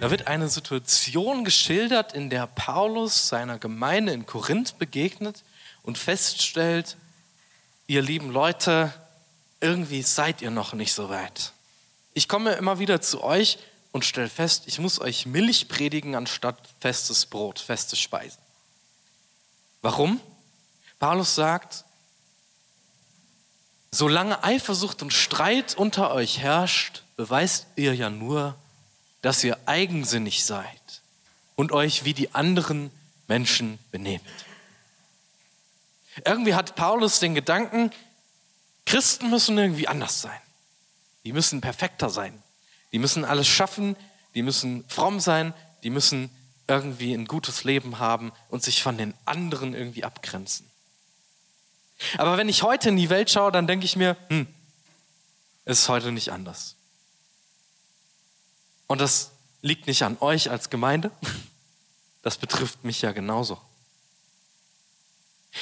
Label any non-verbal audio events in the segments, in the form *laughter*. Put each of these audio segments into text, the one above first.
da wird eine Situation geschildert, in der Paulus seiner Gemeinde in Korinth begegnet und feststellt, ihr lieben Leute, irgendwie seid ihr noch nicht so weit. Ich komme immer wieder zu euch und stelle fest, ich muss euch Milch predigen anstatt festes Brot, feste Speisen. Warum? Paulus sagt, solange Eifersucht und Streit unter euch herrscht, beweist ihr ja nur, dass ihr eigensinnig seid und euch wie die anderen Menschen benehmt. Irgendwie hat Paulus den Gedanken, Christen müssen irgendwie anders sein. Die müssen perfekter sein. Die müssen alles schaffen. Die müssen fromm sein. Die müssen irgendwie ein gutes Leben haben und sich von den anderen irgendwie abgrenzen. Aber wenn ich heute in die Welt schaue, dann denke ich mir, hm, es ist heute nicht anders. Und das liegt nicht an euch als Gemeinde, das betrifft mich ja genauso.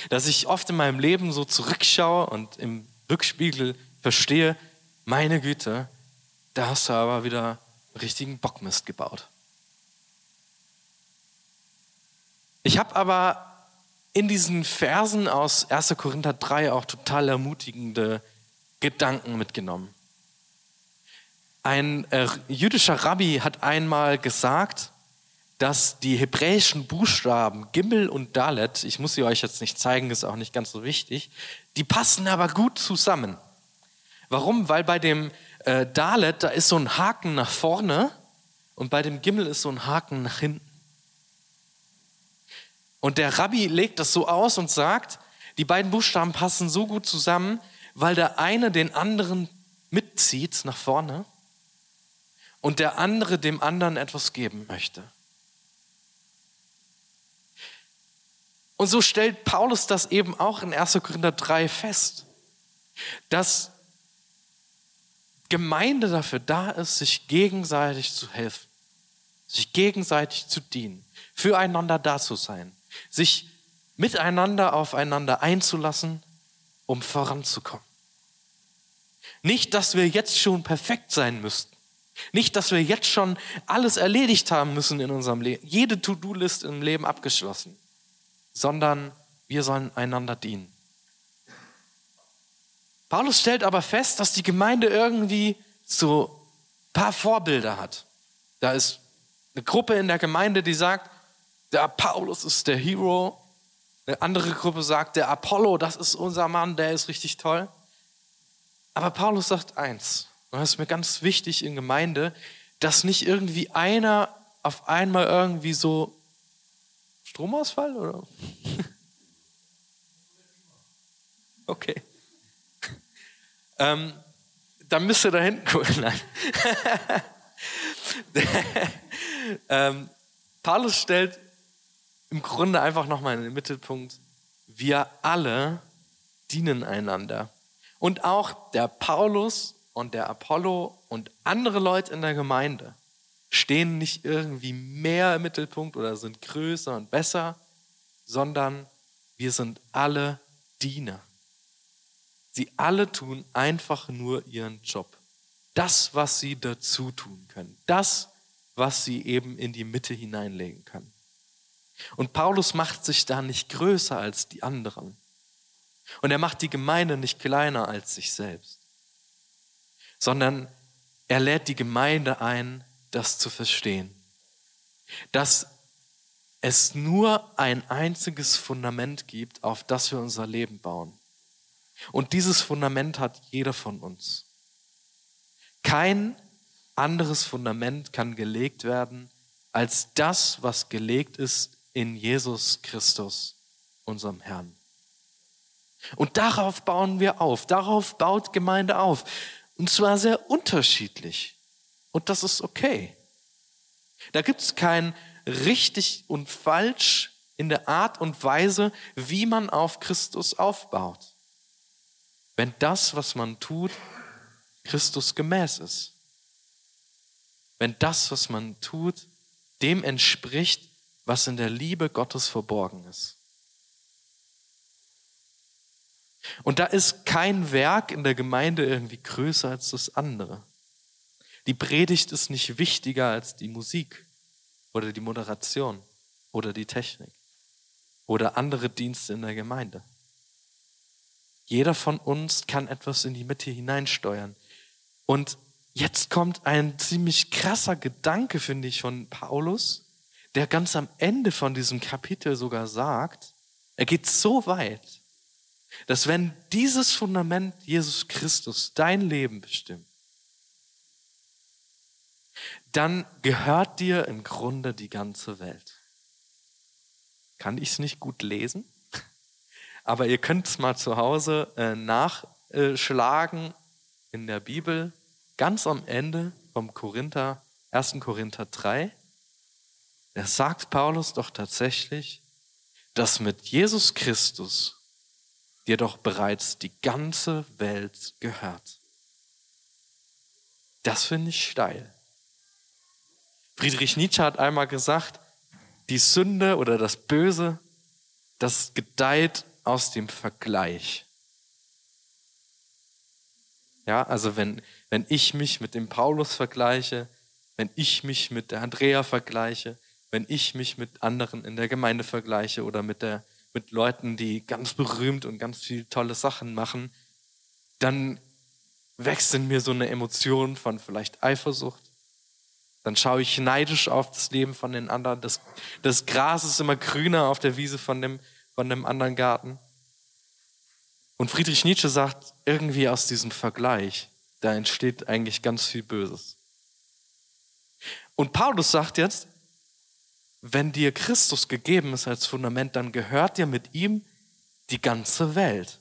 Dass ich oft in meinem Leben so zurückschaue und im Rückspiegel verstehe, meine Güte, da hast du aber wieder richtigen Bockmist gebaut. Ich habe aber in diesen Versen aus 1. Korinther 3 auch total ermutigende Gedanken mitgenommen. Ein äh, jüdischer Rabbi hat einmal gesagt, dass die hebräischen Buchstaben Gimel und Dalet, ich muss sie euch jetzt nicht zeigen, ist auch nicht ganz so wichtig, die passen aber gut zusammen. Warum? Weil bei dem äh, Dalet, da ist so ein Haken nach vorne und bei dem Gimel ist so ein Haken nach hinten. Und der Rabbi legt das so aus und sagt, die beiden Buchstaben passen so gut zusammen, weil der eine den anderen mitzieht nach vorne und der andere dem anderen etwas geben möchte. Und so stellt Paulus das eben auch in 1. Korinther 3 fest, dass Gemeinde dafür da ist, sich gegenseitig zu helfen, sich gegenseitig zu dienen, füreinander da zu sein, sich miteinander aufeinander einzulassen, um voranzukommen. Nicht, dass wir jetzt schon perfekt sein müssten, nicht, dass wir jetzt schon alles erledigt haben müssen in unserem Leben, jede To-Do-List im Leben abgeschlossen, sondern wir sollen einander dienen. Paulus stellt aber fest, dass die Gemeinde irgendwie so ein paar Vorbilder hat. Da ist eine Gruppe in der Gemeinde, die sagt, der Paulus ist der Hero. Eine andere Gruppe sagt, der Apollo, das ist unser Mann, der ist richtig toll. Aber Paulus sagt eins, und das ist mir ganz wichtig in Gemeinde, dass nicht irgendwie einer auf einmal irgendwie so Stromausfall oder? *laughs* Okay. *laughs* Ähm, dann müsst ihr da hinten gucken. *laughs* Nein. ähm, Paulus stellt im Grunde einfach nochmal in den Mittelpunkt, wir alle dienen einander. Und auch der Paulus und der Apollo und andere Leute in der Gemeinde stehen nicht irgendwie mehr im Mittelpunkt oder sind größer und besser, sondern wir sind alle Diener. Sie alle tun einfach nur ihren Job. Das, was sie dazu tun können. Das, was sie eben in die Mitte hineinlegen können. Und Paulus macht sich da nicht größer als die anderen. Und er macht die Gemeinde nicht kleiner als sich selbst sondern er lädt die Gemeinde ein, das zu verstehen. Dass es nur ein einziges Fundament gibt, auf das wir unser Leben bauen. Und dieses Fundament hat jeder von uns. Kein anderes Fundament kann gelegt werden als das, was gelegt ist in Jesus Christus, unserem Herrn. Und darauf bauen wir auf, darauf baut Gemeinde auf. Und zwar sehr unterschiedlich. Und das ist okay. Da gibt es kein richtig und falsch in der Art und Weise, wie man auf Christus aufbaut. Wenn das, was man tut, Christus gemäß ist. Wenn das, was man tut, dem entspricht, was in der Liebe Gottes verborgen ist. Und da ist kein Werk in der Gemeinde irgendwie größer als das andere. Die Predigt ist nicht wichtiger als die Musik oder die Moderation oder die Technik oder andere Dienste in der Gemeinde. Jeder von uns kann etwas in die Mitte hineinsteuern. Und jetzt kommt ein ziemlich krasser Gedanke, finde ich, von Paulus, der ganz am Ende von diesem Kapitel sogar sagt, er geht so weit, dass wenn dieses Fundament Jesus Christus dein Leben bestimmt, dann gehört dir im Grunde die ganze Welt. Kann ich es nicht gut lesen? *laughs* Aber ihr könnt es mal zu Hause äh, nachschlagen in der Bibel, ganz am Ende vom Korinther, 1. Korinther 3. Da sagt Paulus doch tatsächlich, dass mit Jesus Christus dir doch bereits die ganze Welt gehört. Das finde ich steil. Friedrich Nietzsche hat einmal gesagt, die Sünde oder das Böse, das gedeiht aus dem Vergleich. Ja, also wenn, wenn ich mich mit dem Paulus vergleiche, wenn ich mich mit der Andrea vergleiche, wenn ich mich mit anderen in der Gemeinde vergleiche oder mit, der, mit Leuten, die ganz berühmt und ganz viele tolle Sachen machen, dann wächst in mir so eine Emotion von vielleicht Eifersucht, dann schaue ich neidisch auf das Leben von den anderen. Das, das Gras ist immer grüner auf der Wiese von dem, von dem anderen Garten. Und Friedrich Nietzsche sagt, irgendwie aus diesem Vergleich, da entsteht eigentlich ganz viel Böses. Und Paulus sagt jetzt, wenn dir Christus gegeben ist als Fundament, dann gehört dir mit ihm die ganze Welt.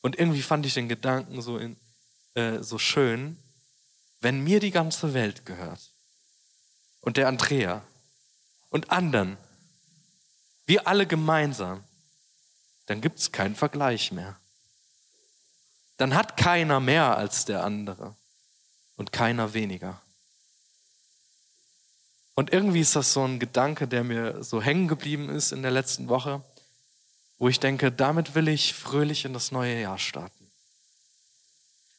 Und irgendwie fand ich den Gedanken so, in, äh, so schön, wenn mir die ganze Welt gehört und der Andrea und anderen, wir alle gemeinsam, dann gibt es keinen Vergleich mehr. Dann hat keiner mehr als der andere und keiner weniger. Und irgendwie ist das so ein Gedanke, der mir so hängen geblieben ist in der letzten Woche, wo ich denke, damit will ich fröhlich in das neue Jahr starten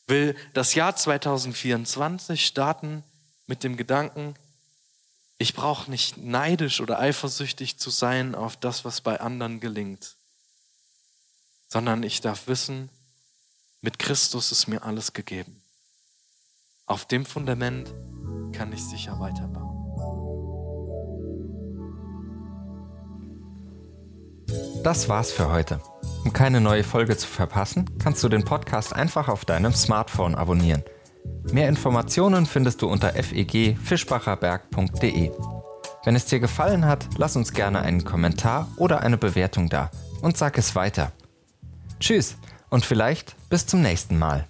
will das Jahr 2024 starten mit dem Gedanken, ich brauche nicht neidisch oder eifersüchtig zu sein auf das, was bei anderen gelingt, sondern ich darf wissen, mit Christus ist mir alles gegeben. Auf dem Fundament kann ich sicher weiterbauen. Das war's für heute. Um keine neue Folge zu verpassen, kannst du den Podcast einfach auf deinem Smartphone abonnieren. Mehr Informationen findest du unter fegfischbacherberg.de. Wenn es dir gefallen hat, lass uns gerne einen Kommentar oder eine Bewertung da und sag es weiter. Tschüss und vielleicht bis zum nächsten Mal.